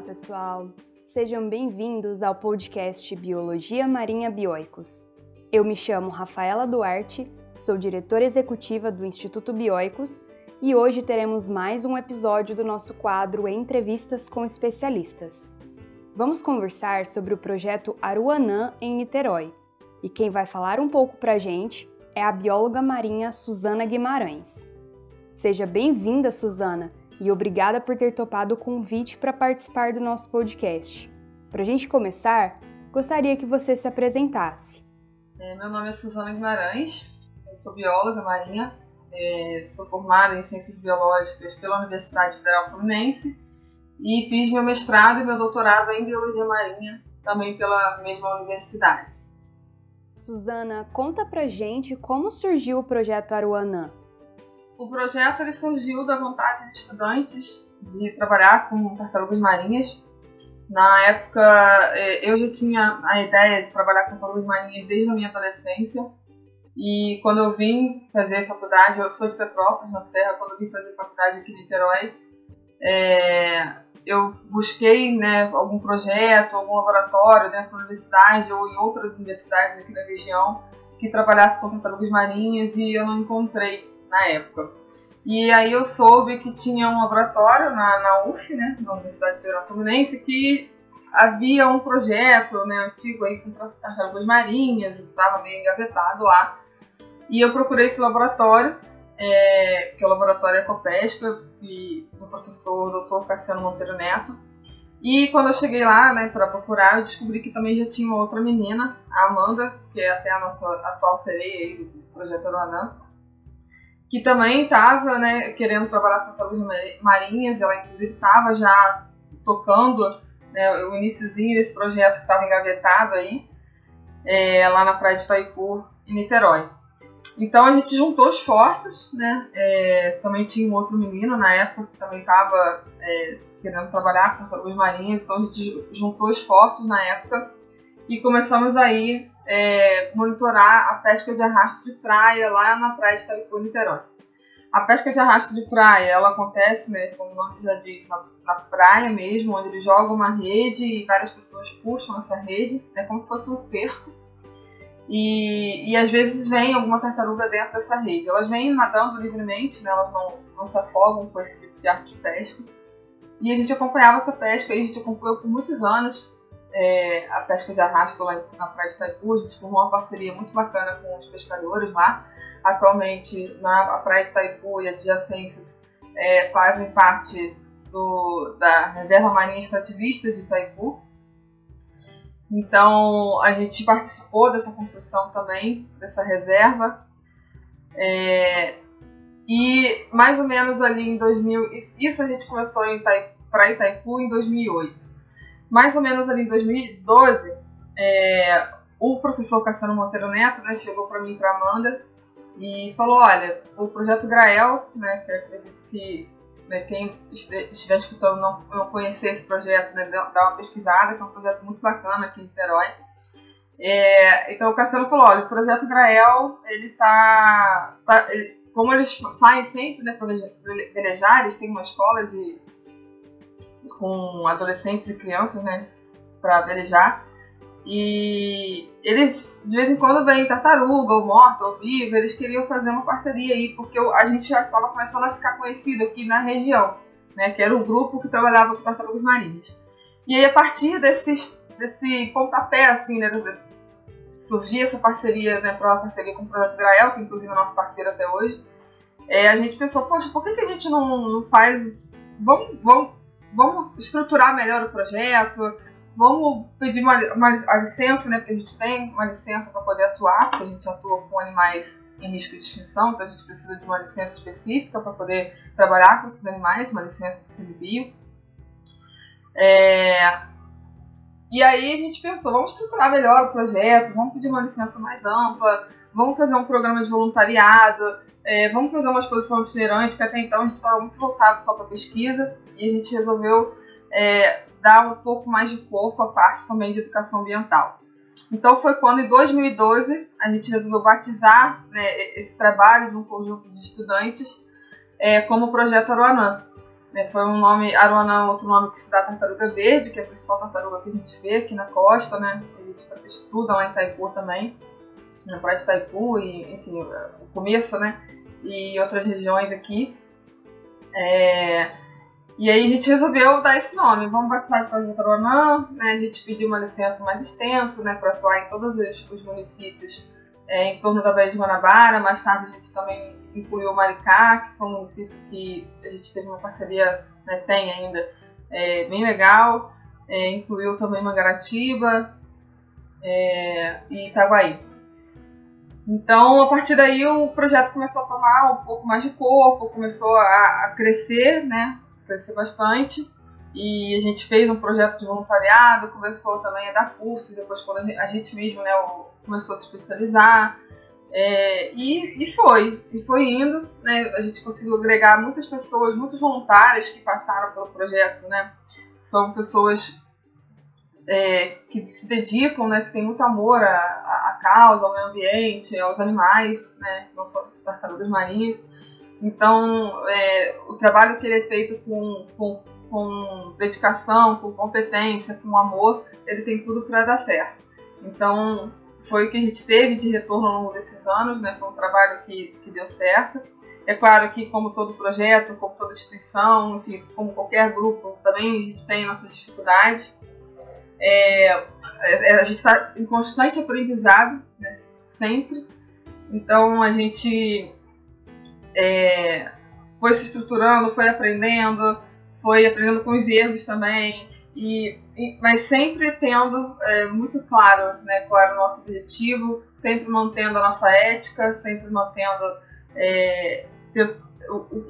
Olá, pessoal! Sejam bem-vindos ao podcast Biologia Marinha Bioicos. Eu me chamo Rafaela Duarte, sou diretora executiva do Instituto Bioicos e hoje teremos mais um episódio do nosso quadro Entrevistas com Especialistas. Vamos conversar sobre o projeto Aruanã em Niterói. E quem vai falar um pouco para a gente é a bióloga marinha Suzana Guimarães. Seja bem-vinda, Suzana! E obrigada por ter topado o convite para participar do nosso podcast. Para a gente começar, gostaria que você se apresentasse. É, meu nome é Suzana Guimarães, sou bióloga marinha, é, sou formada em Ciências Biológicas pela Universidade Federal Fluminense e fiz meu mestrado e meu doutorado em Biologia Marinha também pela mesma universidade. Suzana, conta pra gente como surgiu o projeto Aruanã. O projeto ele surgiu da vontade de estudantes de trabalhar com tartarugas marinhas. Na época, é, eu já tinha a ideia de trabalhar com tartarugas marinhas desde a minha adolescência. E quando eu vim fazer faculdade, eu sou de Petrópolis, na Serra, quando eu vim fazer faculdade aqui em Niterói, é, eu busquei né, algum projeto, algum laboratório dentro da universidade ou em outras universidades aqui da região que trabalhasse com tartarugas marinhas e eu não encontrei na época. E aí eu soube que tinha um laboratório na, na UF, né, na Universidade Federal Fluminense, que havia um projeto né, antigo aí com tartarugas marinhas, estava meio engavetado lá. E eu procurei esse laboratório, é, que é o Laboratório Ecopesca, do professor Dr. Cassiano Monteiro Neto. E quando eu cheguei lá né, para procurar, eu descobri que também já tinha uma outra menina, a Amanda, que é até a nossa atual sereia aí do projeto Aruanã que também estava né, querendo trabalhar com tartarugas marinhas, ela inclusive estava já tocando né, o iníciozinho desse projeto que estava engavetado aí, é, lá na praia de Itaipu, em Niterói. Então a gente juntou esforços, né? É, também tinha um outro menino na época que também estava é, querendo trabalhar com tartarugas marinhas, então a gente juntou esforços na época e começamos aí é, monitorar a pesca de arrasto de praia lá na praia de Itaipu, Niterói. A pesca de arrasto de praia, ela acontece, né, como o nome já diz, na, na, praia mesmo, onde eles jogam uma rede e várias pessoas puxam essa rede, é como se fosse um cerco. E, e às vezes vem alguma tartaruga dentro dessa rede. Elas vêm nadando livremente, né, elas não, não se afogam com esse tipo de arte de pesca. E a gente acompanhava essa pesca, e a gente acompanhou por muitos anos é, a pesca de arrasto lá na praia de Itaipu. A gente formou uma parceria muito bacana com os pescadores lá. Atualmente, na praia de Itaipu e adjacências é, fazem parte do, da Reserva Marinha Extrativista de Itaipu. Então, a gente participou dessa construção também, dessa reserva. É, e mais ou menos ali em 2000, isso a gente começou para Itaipu em 2008 mais ou menos ali em 2012, é, o professor Cassiano Monteiro Neto né, chegou para mim e para Amanda e falou: olha, o projeto Grael, né, que eu acredito que né, quem estiver escutando não, não conhecer esse projeto, né, dá uma pesquisada, que é um projeto muito bacana aqui em Niterói. É, então o Cassiano falou: olha, o projeto Grael, ele tá. tá ele, como eles saem sempre né, para velejar, eles têm uma escola de com adolescentes e crianças, né, para velejar. E eles de vez em quando vêm tartaruga, ou morta, ou viva, eles queriam fazer uma parceria aí, porque a gente já estava começando a ficar conhecido aqui na região, né, que era o grupo que trabalhava com tartarugas marinhas. E aí a partir desses, desse pontapé, assim, né, surgir essa parceria, né, para uma parceria com o Projeto Grael, que inclusive é nosso parceiro até hoje, é, a gente pensou, poxa, por que, que a gente não, não faz. Vamos, vamos vamos estruturar melhor o projeto, vamos pedir uma, uma a licença, né, porque a gente tem uma licença para poder atuar, porque a gente atua com animais em risco de extinção, então a gente precisa de uma licença específica para poder trabalhar com esses animais, uma licença do CNBio. É... E aí a gente pensou, vamos estruturar melhor o projeto, vamos pedir uma licença mais ampla, vamos fazer um programa de voluntariado, é, vamos fazer uma exposição itinerante, que até então a gente estava muito voltado só para pesquisa, e a gente resolveu é, dar um pouco mais de corpo à parte também de educação ambiental. Então foi quando, em 2012, a gente resolveu batizar né, esse trabalho de um conjunto de estudantes é, como Projeto Aruanã. Né, foi um nome, Aruanã é outro nome que se dá tartaruga verde, que é a principal tartaruga que a gente vê aqui na costa, né? A gente estuda lá em Itaipu também, na praia de Itaipu, e enfim, o começo, né? E outras regiões aqui. É... E aí a gente resolveu dar esse nome. Vamos batizar de Projeto Aruanã, né? A gente pediu uma licença mais extensa, né? Para atuar em todos os municípios é, em torno da Baía de Guanabara. Mais tarde a gente também incluiu Maricá, que foi um município que a gente teve uma parceria, né, tem ainda, é, bem legal. É, incluiu também Mangaratiba é, e Itaguaí. Então, a partir daí, o projeto começou a tomar um pouco mais de corpo, começou a, a crescer, né? Crescer bastante. E a gente fez um projeto de voluntariado, começou também a dar cursos, depois quando a gente mesmo né, começou a se especializar. É, e, e foi, e foi indo, né? A gente conseguiu agregar muitas pessoas, muitos voluntários que passaram pelo projeto, né? São pessoas é, que se dedicam, né? Que têm muito amor à, à causa, ao meio ambiente, aos animais, né? Não só tartarugas marinhas. Então, é, o trabalho que ele é feito com, com, com dedicação, com competência, com amor, ele tem tudo para dar certo. Então, foi o que a gente teve de retorno ao longo desses anos, né? Foi um trabalho que, que deu certo. É claro que, como todo projeto, como toda instituição, enfim, como qualquer grupo, também a gente tem nossas dificuldades. É, é, a gente está em constante aprendizado, né? sempre. Então a gente é, foi se estruturando, foi aprendendo, foi aprendendo com os erros também. E, e, mas sempre tendo é, muito claro né, qual era o nosso objetivo, sempre mantendo a nossa ética, sempre mantendo é,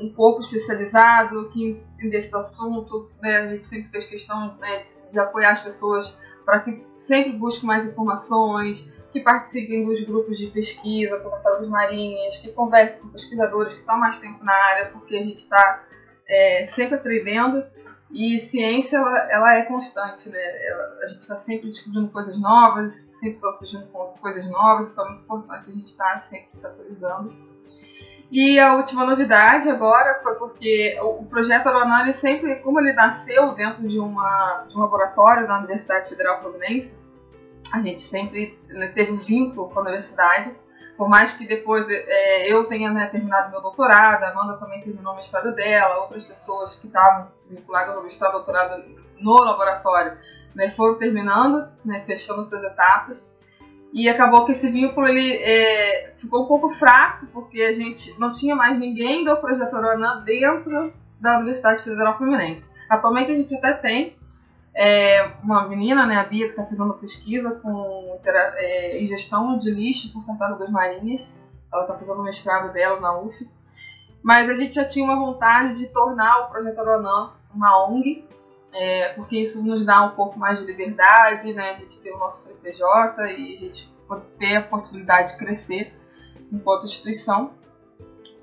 um corpo especializado que entendesse do assunto. Né, a gente sempre fez questão né, de apoiar as pessoas para que sempre busquem mais informações, que participem dos grupos de pesquisa com tartarugas marinhas, que conversem com pesquisadores que estão mais tempo na área, porque a gente está é, sempre aprendendo e ciência, ela, ela é constante, né? Ela, a gente está sempre descobrindo coisas novas, sempre está surgindo coisas novas, então é muito importante a gente estar tá sempre se atualizando. E a última novidade agora foi porque o, projeto Aeronautica sempre, como ele nasceu dentro de, uma, de um laboratório da Universidade Federal Fluminense, a gente sempre né, teve um vínculo com a universidade, por mais que depois é, eu tenha né, terminado meu doutorado, a Amanda também terminou o mestrado dela, outras pessoas que estavam vinculadas ao mestrado doutorado no laboratório né, foram terminando, né, fechando suas etapas. E acabou que esse vínculo ele é, ficou um pouco fraco, porque a gente não tinha mais ninguém do Projeto Aranã dentro da Universidade Federal Fluminense. Atualmente a gente até tem é, uma menina, né, a Bia, que está fazendo pesquisa com é, em gestão de lixo por tartarugas marinhas. Ela está fazendo o mestrado dela na UF. Mas a gente já tinha uma vontade de tornar o Projeto Aronã uma ONG, é, porque isso nos dá um pouco mais de liberdade, né? A gente tem o nosso CPJ e a gente ter a possibilidade de crescer enquanto instituição.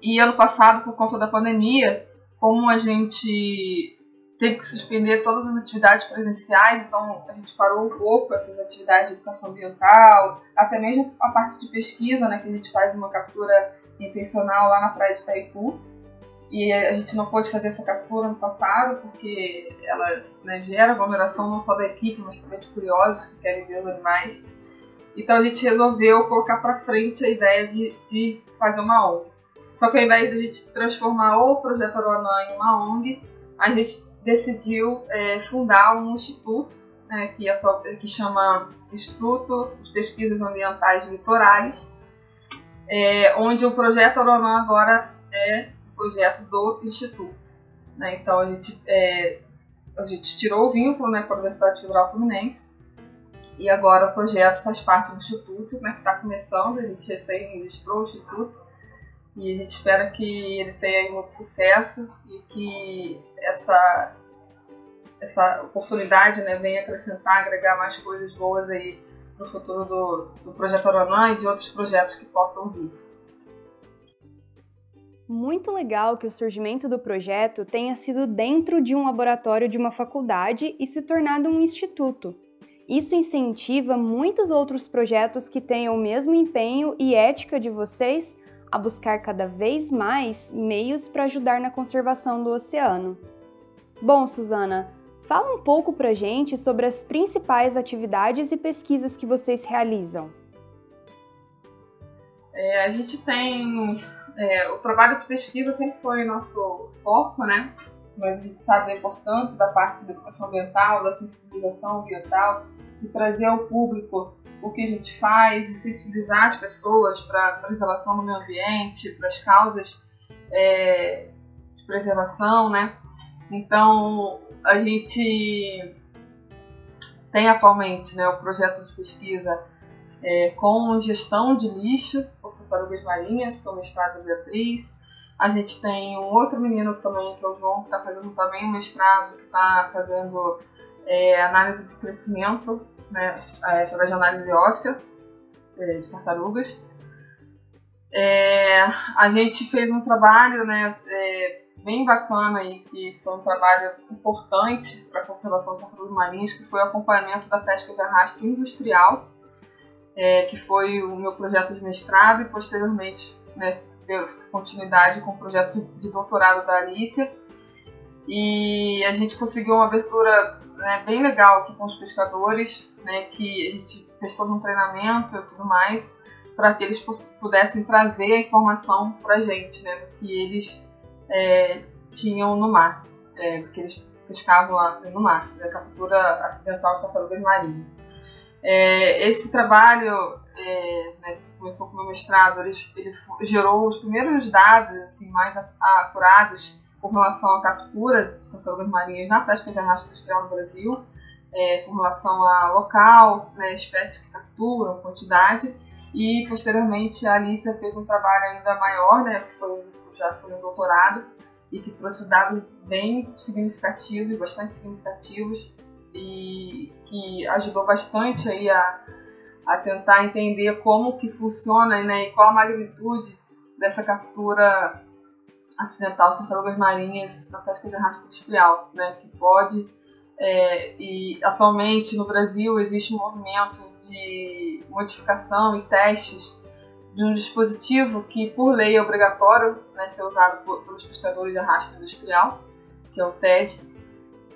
E ano passado, por conta da pandemia, como a gente teve que suspender todas as atividades presenciais, então a gente parou um pouco essas atividades de educação ambiental, até mesmo a parte de pesquisa, né, que a gente faz uma captura intencional lá na praia de Itaipu. E a gente não pôde fazer essa captura no passado, porque ela né, gera aglomeração não só da equipe, mas também de curiosos que querem ver os animais. Então a gente resolveu colocar para frente a ideia de, de fazer uma ONG. Só que ao invés de a gente transformar o Projeto Aruanã em uma ONG, a gente decidiu é, fundar um instituto né, que, é, que chama Instituto de Pesquisas Ambientais Litorais, é, onde o projeto Aronã agora é projeto do Instituto. Né? Então a gente, é, a gente tirou o vínculo né, com a Universidade Federal Fluminense e agora o projeto faz parte do Instituto, né, que está começando, a gente recém registrou o Instituto e a gente espera que ele tenha muito sucesso e que essa, essa oportunidade né, venha acrescentar, agregar mais coisas boas aí no futuro do, do Projeto Aranã e de outros projetos que possam vir. Muito legal que o surgimento do projeto tenha sido dentro de um laboratório de uma faculdade e se tornado um instituto. Isso incentiva muitos outros projetos que tenham o mesmo empenho e ética de vocês a buscar cada vez mais meios para ajudar na conservação do oceano. Bom, Suzana, fala um pouco pra gente sobre as principais atividades e pesquisas que vocês realizam. É, a gente tem. É, o trabalho de pesquisa sempre foi nosso foco, né? Mas a gente sabe da importância da parte da educação ambiental, da sensibilização ambiental, de trazer ao público o que a gente faz, de sensibilizar as pessoas para a preservação do meio ambiente, para as causas é, de preservação, né? Então, a gente tem atualmente né, o projeto de pesquisa é, com gestão de lixo tartarugas marinhas, que é o mestrado Beatriz. A gente tem um outro menino também, que é o João, que está fazendo também um mestrado, que está fazendo é, análise de crescimento, né, é, através de análise óssea é, de tartarugas. É, a gente fez um trabalho né, é, bem bacana aí, que foi um trabalho importante para a conservação das tartarugas marinhas, que foi o acompanhamento da pesca de arrasto industrial, é, que foi o meu projeto de mestrado e posteriormente né, deu continuidade com o projeto de doutorado da Alicia. E a gente conseguiu uma abertura né, bem legal aqui com os pescadores, né, que a gente fez todo um treinamento e tudo mais, para que eles pudessem trazer a informação para a gente, né, do que eles é, tinham no mar, é, do que eles pescavam lá no mar, da captura acidental de tartarugas marinhas. É, esse trabalho é, né, começou com o meu mestrado, ele, ele, gerou os primeiros dados assim, mais acurados com relação à captura de tartarugas marinhas na pesca de arrasto industrial no Brasil, é, com relação a local, né, espécies que capturam, quantidade, e posteriormente a Alicia fez um trabalho ainda maior, né, que foi, já foi um doutorado, e que trouxe dados bem significativos, bastante significativos, e que ajudou bastante aí a, a tentar entender como que funciona né, e qual a magnitude dessa captura acidental de tartarugas marinhas na pesca de arrasto industrial, né, que pode é, e atualmente no Brasil existe um movimento de modificação e testes de um dispositivo que por lei é obrigatório né, ser usado pelos pescadores de arrasto industrial, que é o TED,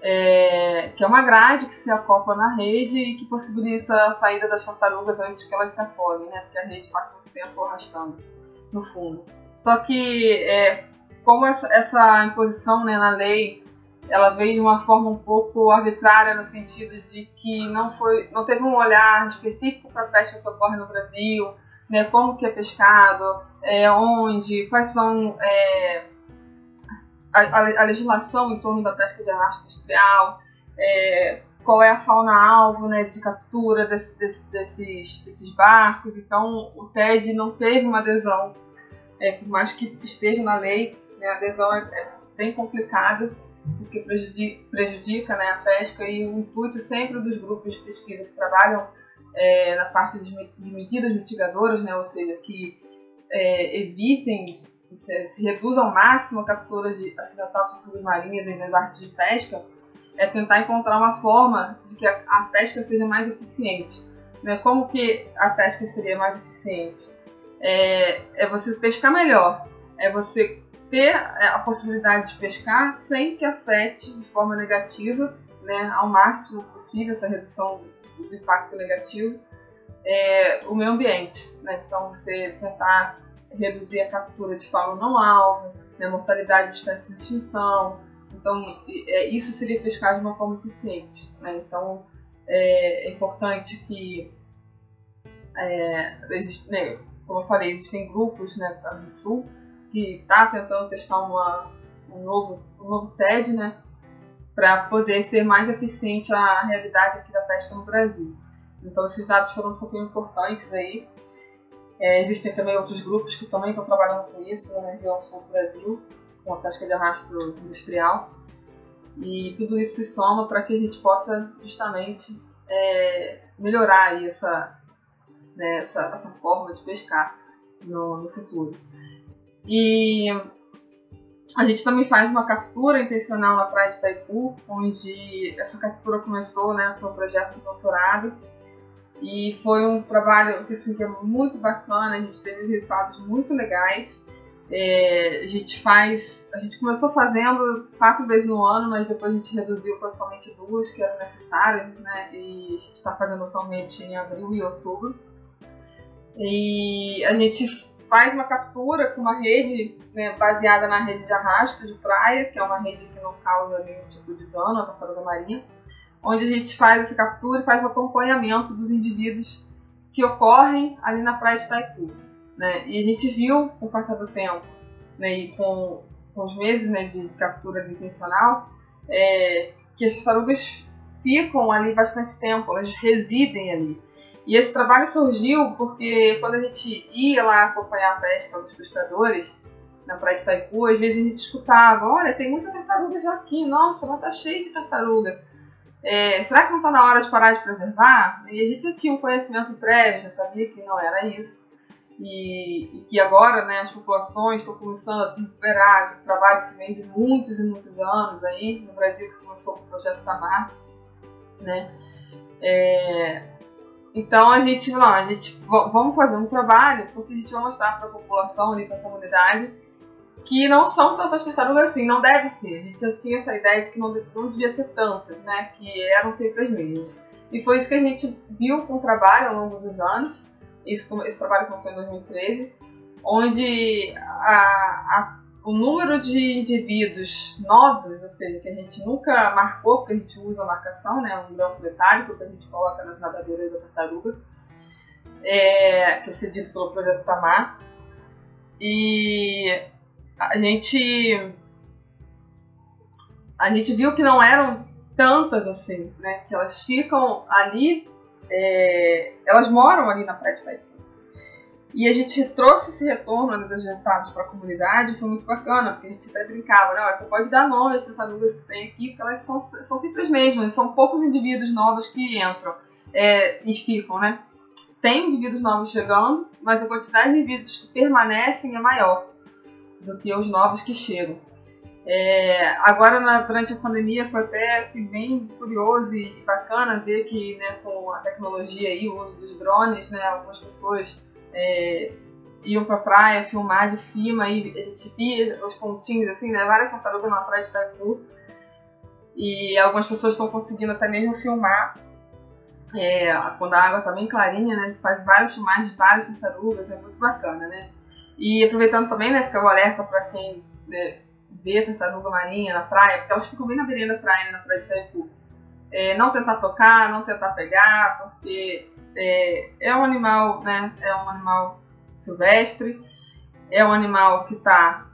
é, que é uma grade que se acopla na rede e que possibilita a saída das tartarugas antes que elas se afoguem, né, porque a rede passa muito tempo arrastando no fundo. Só que é, como essa, essa imposição né, na lei ela veio de uma forma um pouco arbitrária no sentido de que não foi não teve um olhar específico para a pesca que ocorre no Brasil né como que é pescado é, onde quais são é, a, a, legislação em torno da pesca de arrasto industrial é, qual é a fauna alvo né de captura desse, desse, desses desses barcos então o TED não teve uma adesão é, por mais que esteja na lei né? A adesão é, é bem complicada, porque prejudica, prejudica né, a pesca e o intuito sempre dos grupos de pesquisa que trabalham é, na parte de, de, medidas mitigadoras, né, ou seja, que é, evitem, se, se reduz ao máximo a captura de acidental de marinhas nas artes de pesca, é tentar encontrar uma forma de que a, a pesca seja mais eficiente. Né? Como que a pesca seria mais eficiente? É, é você pescar melhor, é você ter a possibilidade de pescar sem que afete de forma negativa, né, ao máximo possível essa redução do impacto negativo, é, o meio ambiente. Né? Então, você tentar reduzir a captura de fauna não alvo, né, mortalidade de espécies de extinção. Então, é, isso seria pescar de uma forma eficiente. Né? Então, é, é importante que, é, existe, né, como eu falei, existem grupos né, no Sul que está tentando testar uma, um, novo, um novo TED, né? Para poder ser mais eficiente a realidade aqui da pesca no Brasil. Então esses dados foram super importantes aí. É, existem também outros grupos que também estão trabalhando com isso na região sul do Brasil, com a pesca de arrasto industrial. E tudo isso se soma para que a gente possa justamente é, melhorar essa, né, essa, essa forma de pescar no, no futuro. E a gente também faz uma captura intencional na praia de Itaipu, onde essa captura começou né, com um projeto de doutorado. E foi um trabalho assim, que é muito bacana, a gente teve resultados muito legais. É, a gente faz. A gente começou fazendo quatro vezes no ano, mas depois a gente reduziu para somente duas que eram necessárias, né? E a gente está fazendo atualmente em abril e outubro. E a gente faz uma captura com uma rede né, baseada na rede de arrasto de praia, que é uma rede que não causa nenhum tipo de dano à tartaruga marinha, onde a gente faz essa captura e faz o acompanhamento dos indivíduos que ocorrem ali na praia de Itaipu. Né? E a gente viu, com o passar do tempo, né, e com, com os meses né, de, de captura intencional, é, que as tartarugas ficam ali bastante tempo, elas residem ali. E esse trabalho surgiu porque quando a gente ia lá acompanhar a pesca dos pescadores, na praia de Itaipu, às vezes a gente escutava, olha, tem muita tartaruga já aqui, nossa, mas tá cheio de tartaruga. É, será que não está na hora de parar de preservar? E a gente já tinha um conhecimento prévio, já sabia que não era isso. E, e que agora né, as populações estão começando a se recuperar um trabalho que vem de muitos e muitos anos aí, no Brasil que começou com o projeto Tamar. Né? É, então a gente, não, a gente vamos fazer um trabalho porque a gente vai mostrar para a população ali, para a comunidade, que não são tantas tartarugas assim, não deve ser. A gente já tinha essa ideia de que não, não devia ser tantas, né? Que eram sempre as mesmas. E foi isso que a gente viu com o trabalho ao longo dos anos. Isso, esse trabalho começou em 2013, onde a, a, o número de indivíduos novos, ou seja, que a gente nunca marcou, porque a gente usa a marcação, né? Um grão metálico que a gente coloca nas nadadeiras da tartaruga, é, que é cedido pelo projeto Tamar. E a gente a gente viu que não eram tantas assim, né? Que elas ficam ali, é, elas moram ali na Praia de Itaipu. E a gente trouxe esse retorno ali dos resultados para a comunidade, foi muito bacana, porque a gente até brincava, né? Você pode dar nome às tartarugas que tem aqui, porque elas são, são sempre as mesmas, são poucos indivíduos novos que entram é, e ficam, né? Tem indivíduos novos chegando, mas a quantidade de indivíduos que permanecem é maior do que os novos que chegam. É, agora, na, durante a pandemia, foi até assim, bem curioso e bacana ver que né, com a tecnologia e o uso dos drones, né, algumas pessoas é, iam para a praia filmar de cima e a gente via os pontinhos, assim, né, várias tartarugas na praia de Itaipu. E algumas pessoas estão conseguindo até mesmo filmar é, quando a água está bem clarinha, né, faz várias filmagens de várias tartarugas, é muito bacana, né. E aproveitando também, né, fica o alerta para quem né, vê tartaruga marinha na praia, porque elas ficam bem na beirada da praia, né, na praia de Itaipu. É, não tentar tocar, não tentar pegar, porque é, é um animal, né, é um animal silvestre, é um animal que tá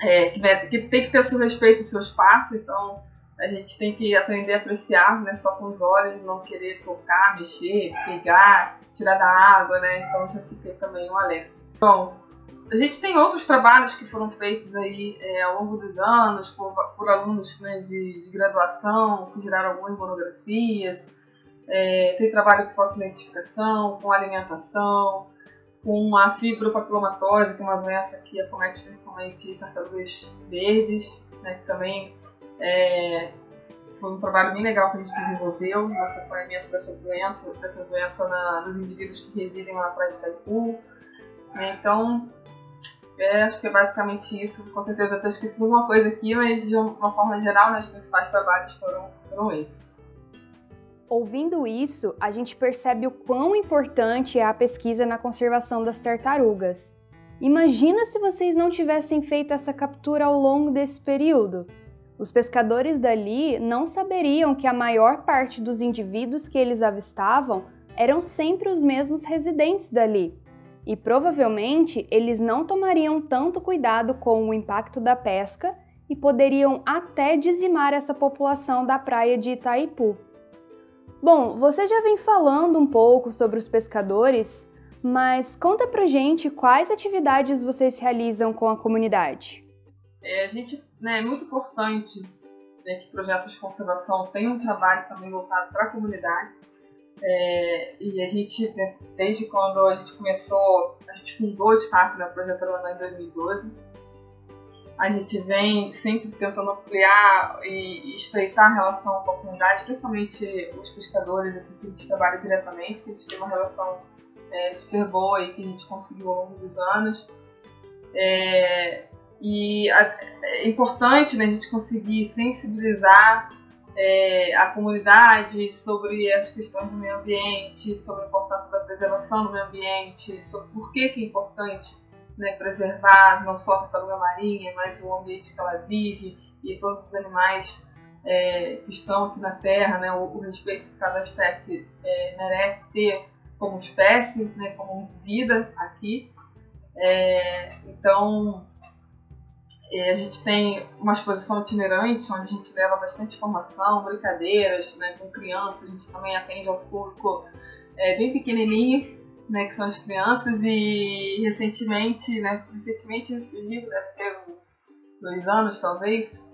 é, que, que, tem que ter o seu respeito e seu espaço, então a gente tem que aprender a apreciar, né, só com os olhos, não querer tocar, mexer, pegar, tirar da água, né, então já fiquei também um alerta. Bom, a gente tem outros trabalhos que foram feitos aí é, ao longo dos anos por, por alunos né, de, de, graduação, que geraram algumas monografias. É, tem trabalho com identificação, com alimentação, com a fibropapilomatose, que é uma doença que acomete principalmente tartarugas verdes, né, que também é, foi um trabalho bem legal que a gente desenvolveu no acompanhamento dessa doença, dessa doença na, nos indivíduos que residem na praia de Itaipu. Né? Então, é, acho que é basicamente isso. Com certeza estou esquecendo alguma coisa aqui, mas de uma forma geral, né, os principais trabalhos foram, foram esses. Ouvindo isso, a gente percebe o quão importante é a pesquisa na conservação das tartarugas. Imagina se vocês não tivessem feito essa captura ao longo desse período. Os pescadores dali não saberiam que a maior parte dos indivíduos que eles avistavam eram sempre os mesmos residentes dali e provavelmente eles não tomariam tanto cuidado com o impacto da pesca e poderiam até dizimar essa população da praia de Itaipu. Bom, você já vem falando um pouco sobre os pescadores, mas conta pra gente quais atividades vocês realizam com a comunidade. É, a gente né, é muito importante né, que projetos de conservação tenham um trabalho também voltado para a comunidade. É, e a gente, né, desde quando a gente começou, a gente fundou de fato né, o Projeto Aruanã em 2012, a gente vem sempre tentando ampliar e, estreitar a relação com a comunidade, principalmente os pescadores aqui que a gente trabalha diretamente, que a gente tem uma relação é, super boa e que a gente conseguiu ao longo dos anos. É, e a, é importante né, a gente conseguir sensibilizar é, a comunidade sobre as questões do meio ambiente, sobre a importância da preservação do meio ambiente, sobre por que, que é importante né, preservar não só a tartaruga marinha, mas o ambiente que ela vive e todos os animais é, que estão aqui na Terra, né, o, o respeito que cada espécie é, merece ter como espécie, né, como vida aqui. É, então, a gente tem uma exposição itinerante, onde a gente leva bastante informação, brincadeiras né, com crianças, a gente também atende ao público é, bem pequenininho, né, que são as crianças, e recentemente, né, recentemente, digo, deve ter uns dois anos talvez,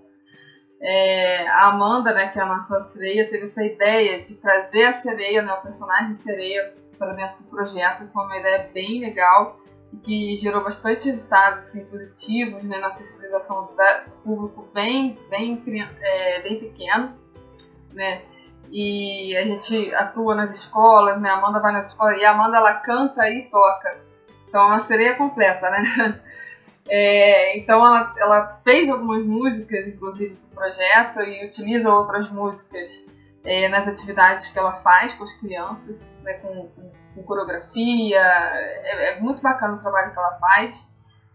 é, a Amanda, né, que é a nossa sereia, teve essa ideia de trazer a sereia, né, o personagem sereia, para dentro do projeto, foi uma ideia bem legal que gerou bastante resultados assim, positivos né, na sensibilização do público bem, bem, é, bem pequeno. Né? E a gente atua nas escolas, né? A Amanda vai nas escolas e a Amanda ela canta e toca. Então é uma sereia completa, né? É, então ela, ela fez algumas músicas, inclusive, do projeto e utiliza outras músicas é, nas atividades que ela faz com as crianças, né, com, com, com coreografia. É, é, muito bacana o trabalho que ela faz.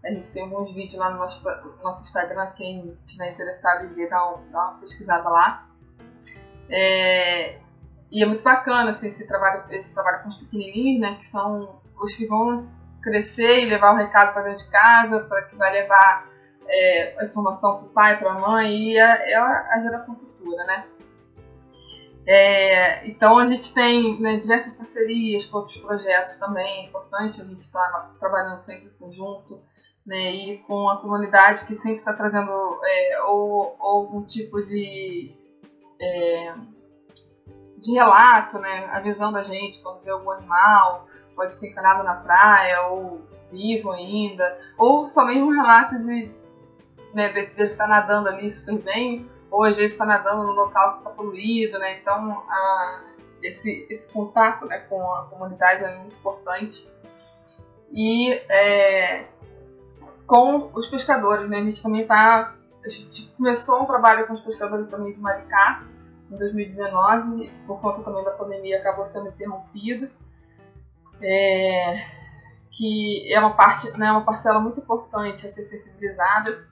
A gente tem alguns vídeos lá no nosso, no nosso Instagram, quem estiver interessado em ver, dá, um, dá uma pesquisada lá. É, e é muito bacana assim, esse, trabalho, esse trabalho com os pequenininhos, né, que são os que vão crescer e levar o recado para dentro de casa, para que vai levar é, a informação para o pai, para a mãe, e é, é a geração futura, né? É, então a gente tem né, diversas parcerias com outros projetos também, é importante a gente estar trabalhando sempre conjunto, né, e com a comunidade que sempre está trazendo é, ou, ou, algum tipo de, é, de relato, né, avisando a gente quando vê algum animal, pode ser encanado na praia ou vivo ainda, ou só mesmo relatos de né, dele estar tá nadando ali super bem, ou às vezes está nadando no local que está poluído, né? Então a, esse, esse contato né, com a comunidade é muito importante. E é, com os pescadores, né? A gente também está. A gente começou um trabalho com os pescadores também de Maricá em 2019, por conta também da pandemia acabou sendo interrompido. É, que é uma parte, né, uma parcela muito importante a ser sensibilizada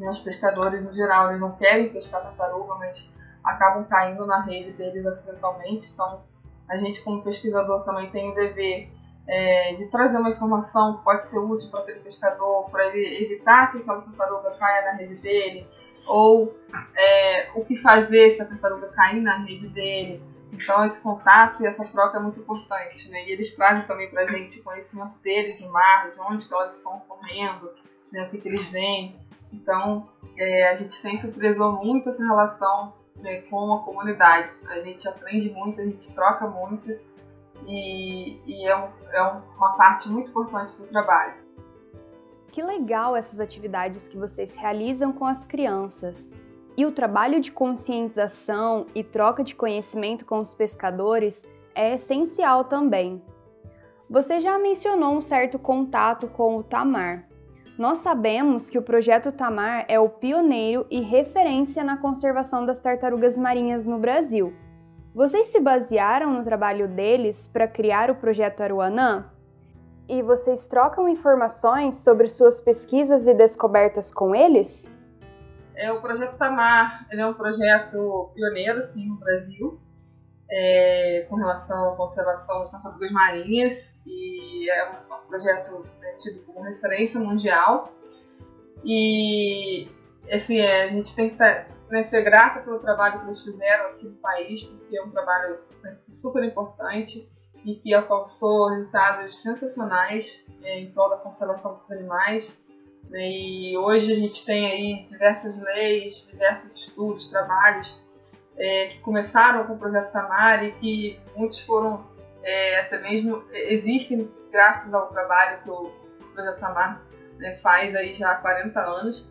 né, os pescadores, no geral, eles não querem pescar tartaruga, mas acabam caindo na rede deles acidentalmente. Então, a gente, como pesquisador, também tem o dever é, de trazer uma informação que pode ser útil para aquele pescador, para ele evitar que aquela tartaruga caia na rede dele, ou é, o que fazer se a tartaruga cair na rede dele. Então, esse contato e essa troca é muito importante. Né? E eles trazem também para a gente o conhecimento deles no mar, de onde elas estão correndo, né, o que, que eles veem. Então, é, a gente sempre prezou muito essa relação né, com a comunidade. A gente aprende muito, a gente troca muito e, e é, um, é uma parte muito importante do trabalho. Que legal essas atividades que vocês realizam com as crianças. E o trabalho de conscientização e troca de conhecimento com os pescadores é essencial também. Você já mencionou um certo contato com o Tamar. Nós sabemos que o projeto Tamar é o pioneiro e referência na conservação das tartarugas marinhas no Brasil. Vocês se basearam no trabalho deles para criar o projeto Aruanã? E vocês trocam informações sobre suas pesquisas e descobertas com eles? É, o projeto Tamar ele é um projeto pioneiro sim, no Brasil é, com relação à conservação das tartarugas marinhas e é um, um projeto né, tido como referência mundial. E assim, é, a gente tem que tá, né, ser grato pelo trabalho que eles fizeram aqui no país, porque é um trabalho né, super importante e que alcançou resultados sensacionais é, em prol da conservação desses animais. Né, e hoje a gente tem aí diversas leis, diversos estudos, trabalhos é, que começaram com o projeto Tamar e que muitos foram é, até mesmo existem graças ao trabalho que o projeto Tamar né, faz aí já há 40 anos.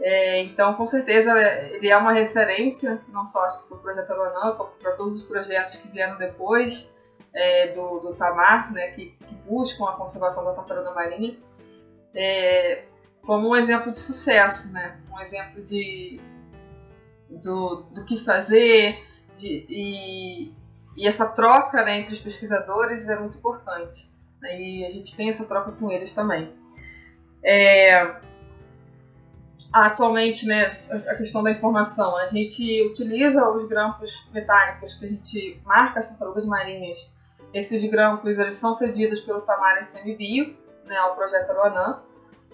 É, então, com certeza, ele é uma referência, não só para o projeto Aruanã, como para todos os projetos que vieram depois é, do, do, Tamar, né, que, que, buscam a conservação da tartaruga marinha. é, como um exemplo de sucesso, né? Um exemplo de do, do que fazer de, e, e essa troca né, entre os pesquisadores é muito importante. Né? E a gente tem essa troca com eles também. É, atualmente, né, a questão da informação, a gente utiliza os grampos metálicos que a gente marca as tartarugas marinhas. Esses grampos eles são cedidos pelo Tamar SMBio, né, ao projeto Aruanã,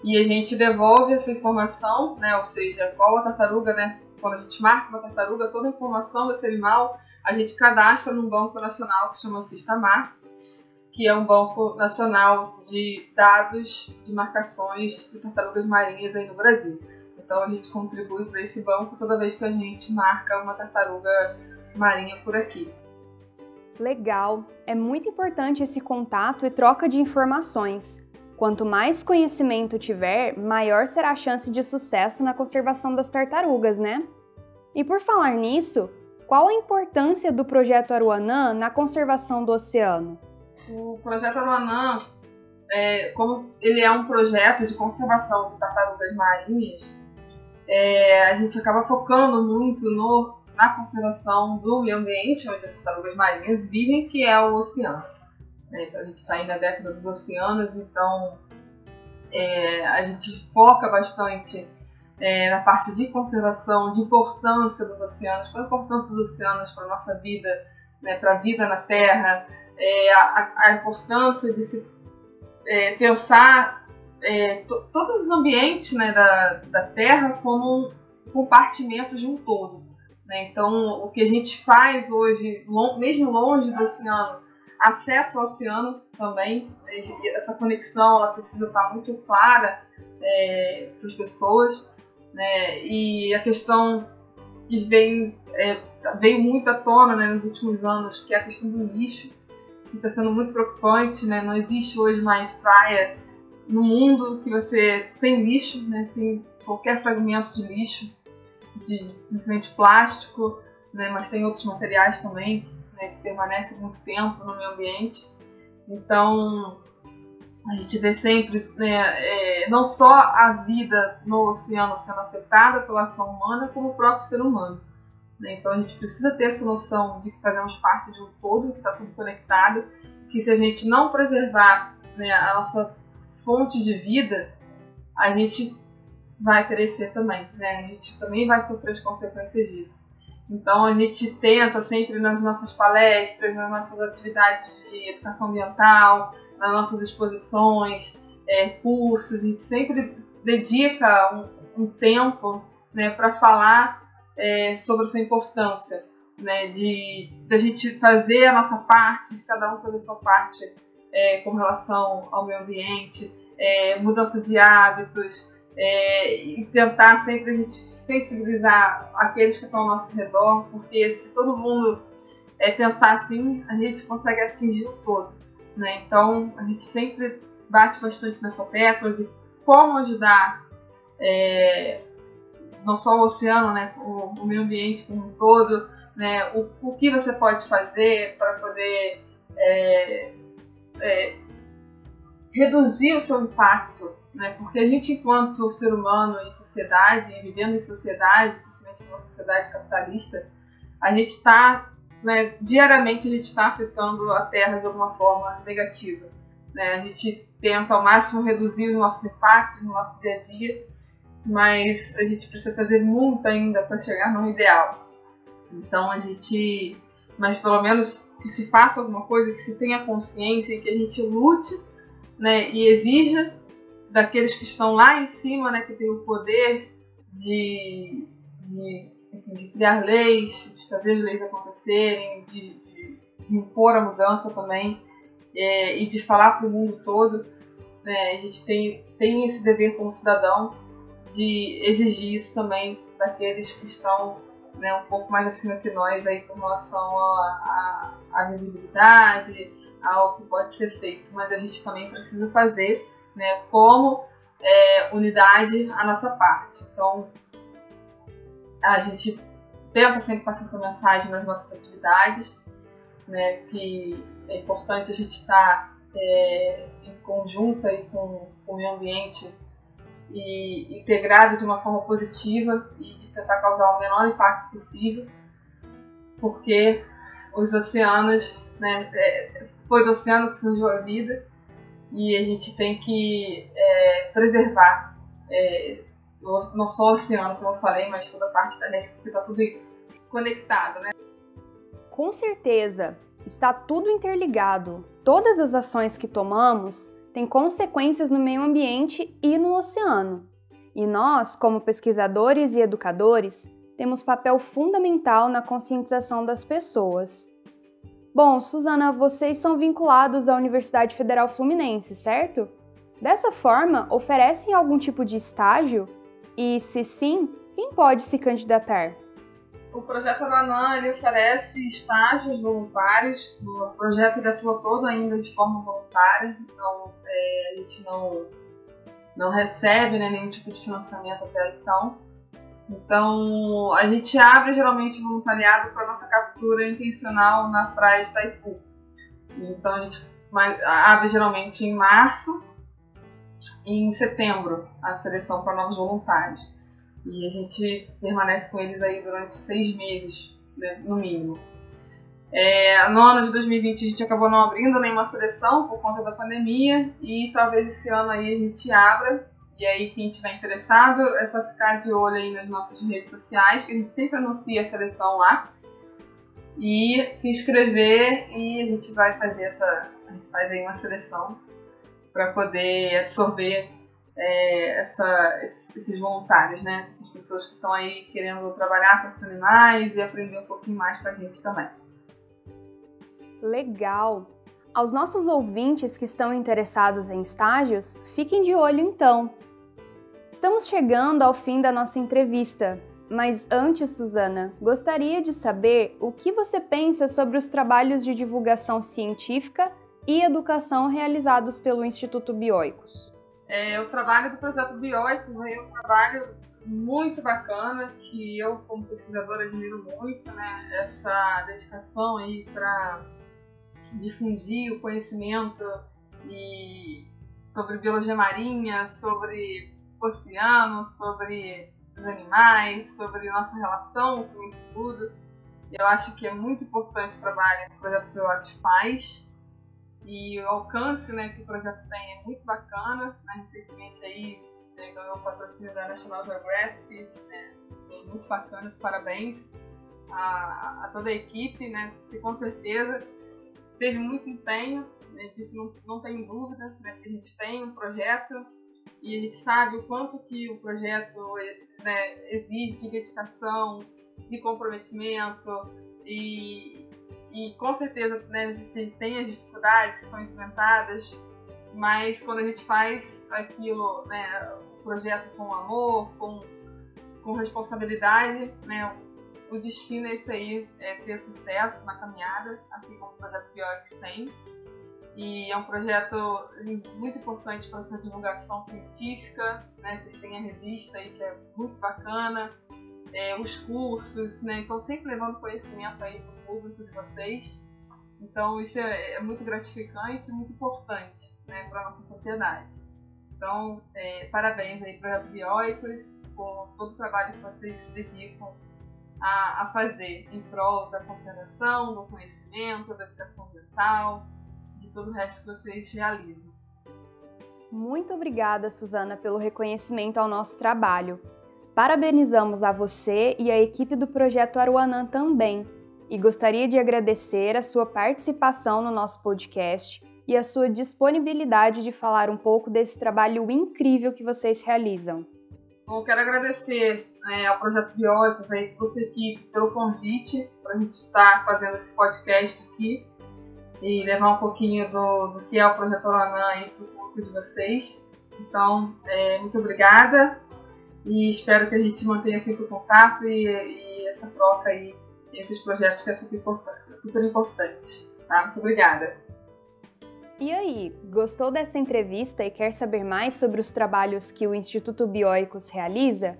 e a gente devolve essa informação, né, ou seja, qual a tartaruga, né, quando a gente marca uma tartaruga, toda a informação desse animal a gente cadastra num banco nacional que chama Sistamar, que é um banco nacional de dados de marcações de tartarugas marinhas aí no Brasil. Então a gente contribui para esse banco toda vez que a gente marca uma tartaruga marinha por aqui. Legal! É muito importante esse contato e troca de informações. Quanto mais conhecimento tiver, maior será a chance de sucesso na conservação das tartarugas, né? E por falar nisso, qual a importância do projeto Aruanã na conservação do oceano? O projeto Aruanã, é, como ele é um projeto de conservação de tartarugas marinhas, é, a gente acaba focando muito no, na conservação do meio ambiente onde as tartarugas marinhas vivem, que é o oceano. É, então, a gente está aí na década dos oceanos, então é, a gente foca bastante é, na parte de conservação, de importância dos oceanos, qual a importância dos oceanos para a nossa vida, né, para a vida na Terra, é, a, a, importância de se é, pensar é, todos os ambientes né, da, da Terra como compartimentos de um todo. Né? Então, o que a gente faz hoje, mesmo longe do oceano, afeta o oceano também. Essa conexão ela precisa estar muito clara é, para as pessoas. Né? E a questão que vem, é, veio muito à tona né, nos últimos anos, que é a questão do lixo, que está sendo muito preocupante. Né? Não existe hoje mais praia no mundo que você sem lixo, né, sem qualquer fragmento de lixo, de principalmente plástico, né, mas tem outros materiais também né, que permanecem muito tempo no meio ambiente. Então a gente vê sempre né, é, não só a vida no oceano sendo afetada pela ação humana, como o próprio ser humano. Né? Então a gente precisa ter essa noção de que fazemos parte de um todo, que está tudo conectado, que se a gente não preservar né, a nossa fonte de vida, a gente vai crescer também, né? A gente também vai sofrer as consequências disso. Então a gente tenta sempre nas nossas palestras, nas nossas atividades de educação ambiental, nas nossas exposições, é, cursos, a gente sempre dedica um, um tempo né, para falar é, sobre essa importância né, de, a gente fazer a nossa parte, de cada um fazer a sua parte é, com relação ao meio ambiente, é, mudança de hábitos, é, e tentar sempre a gente sensibilizar aqueles que estão ao nosso redor, porque se todo mundo é, pensar assim, a gente consegue atingir o todo. Né? Então a gente sempre bate bastante nessa tecla de como ajudar é, não só o oceano, né, o, o, meio ambiente como um todo, né, o, o que você pode fazer para poder é, é, reduzir o seu impacto, né? Porque a gente, enquanto ser humano em sociedade, vivendo em sociedade, principalmente numa sociedade capitalista, a gente está, né, diariamente a gente está afetando a Terra de alguma forma negativa. Né? A gente tenta ao máximo reduzir os nossos impactos no nosso dia a dia, mas a gente precisa fazer muito ainda para chegar no ideal. Então a gente, mas pelo menos que se faça alguma coisa, que se tenha consciência que a gente lute né, e exija daqueles que estão lá em cima, né, que têm o poder de, de, enfim, de criar leis, de fazer as leis acontecerem, de, de, de impor a mudança também é, e de falar para o mundo todo. Né, a gente tem, tem esse dever como cidadão de exigir isso também daqueles que estão né, um pouco mais acima que nós aí com relação à visibilidade, ao que pode ser feito, mas a gente também precisa fazer, né, como é, unidade, a nossa parte. Então, a gente tenta sempre passar essa mensagem nas nossas atividades, né, que é importante a gente estar é, em conjunta e com, com o meio ambiente e integrado de uma forma positiva e de tentar causar o menor impacto possível, porque os oceanos, né, é, foi do oceano que surgiu a vida e a gente tem que é, preservar é, não só o oceano, como eu falei, mas toda a parte terrestre, porque está tudo conectado, né? Com certeza, está tudo interligado. Todas as ações que tomamos têm consequências no meio ambiente e no oceano. E nós, como pesquisadores e educadores, temos papel fundamental na conscientização das pessoas. Bom, Suzana, vocês são vinculados à Universidade Federal Fluminense, certo? Dessa forma, oferecem algum tipo de estágio? E, se sim, quem pode se candidatar? O projeto Aranã ele oferece estágios voluntários. O projeto ele atua todo ainda de forma voluntária, então é, a gente não, não recebe né, nenhum tipo de financiamento até então. Então a gente abre geralmente voluntariado para nossa captura intencional na praia de Itaipu. Então a gente abre geralmente em março e em setembro a seleção para novos voluntários. E a gente permanece com eles aí durante seis meses, né, no mínimo. É, no ano de 2020 a gente acabou não abrindo nenhuma seleção por conta da pandemia e talvez esse ano aí a gente abra. E aí quem estiver interessado é só ficar de olho aí nas nossas redes sociais, que a gente sempre anuncia a seleção lá. E se inscrever e a gente vai fazer essa. A gente faz aí uma seleção para poder absorver é, essa, esses voluntários, né? Essas pessoas que estão aí querendo trabalhar com esses animais e aprender um pouquinho mais com a gente também. Legal! Aos nossos ouvintes que estão interessados em estágios, fiquem de olho então. Estamos chegando ao fim da nossa entrevista, mas antes, Suzana, gostaria de saber o que você pensa sobre os trabalhos de divulgação científica e educação realizados pelo Instituto Bioicos. É, o trabalho do projeto Bioicos é um trabalho muito bacana que eu, como pesquisadora, admiro muito, né? Essa dedicação aí para difundir o conhecimento e sobre biologia marinha, sobre oceano, sobre os animais, sobre nossa relação com isso tudo. Eu acho que é muito importante o trabalho que o Projeto Bioicos faz e o alcance né, que o projeto tem é muito bacana. Né? Recentemente aí né, ganhou o patrocínio da National Geographic, né? muito bacana, parabéns a, a, toda a equipe, né? que com certeza teve muito empenho, né? não, não tem dúvida, né? a gente tem um projeto e a gente sabe o quanto que o projeto né, exige de dedicação, de comprometimento e, e com certeza né, tem as dificuldades que são enfrentadas, mas quando a gente faz aquilo, né, o projeto com amor, com, com responsabilidade, né, o destino é isso aí, é ter sucesso na caminhada, assim como o projeto Biox tem. E é um projeto muito importante para essa divulgação científica, né? Vocês têm a revista aí que é muito bacana, é, os cursos, né? Então sempre levando conhecimento aí para o público de vocês. Então isso é, é muito gratificante muito importante né, para a nossa sociedade. Então, é, parabéns aí Projeto Bioicos por todo o trabalho que vocês dedicam a, a, fazer em prol da conservação, do conhecimento, da educação ambiental, de todo o resto que vocês realizam. Muito obrigada, Suzana, pelo reconhecimento ao nosso trabalho. Parabenizamos a você e a equipe do Projeto Aruanã também e gostaria de agradecer a sua participação no nosso podcast e a sua disponibilidade de falar um pouco desse trabalho incrível que vocês realizam. Bom, quero agradecer né, ao Projeto Biólicos, aí, você aqui pelo convite para a gente estar fazendo esse podcast aqui e levar um pouquinho do, do que é o Projeto Oranã para o público de vocês. Então, é, muito obrigada e espero que a gente mantenha sempre o contato e, e essa troca aí esses projetos que é super importante, super importante tá? Muito obrigada. E aí, gostou dessa entrevista e quer saber mais sobre os trabalhos que o Instituto Bioicos realiza?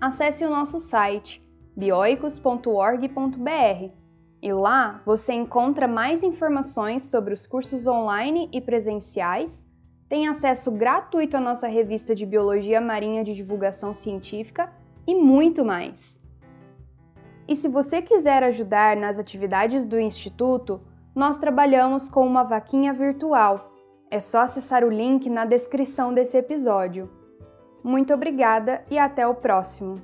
Acesse o nosso site bioicos.org.br e lá você encontra mais informações sobre os cursos online e presenciais, tem acesso gratuito à nossa revista de Biologia Marinha de Divulgação Científica e muito mais. E se você quiser ajudar nas atividades do Instituto, nós trabalhamos com uma vaquinha virtual. É só acessar o link na descrição desse episódio. Muito obrigada e até o próximo!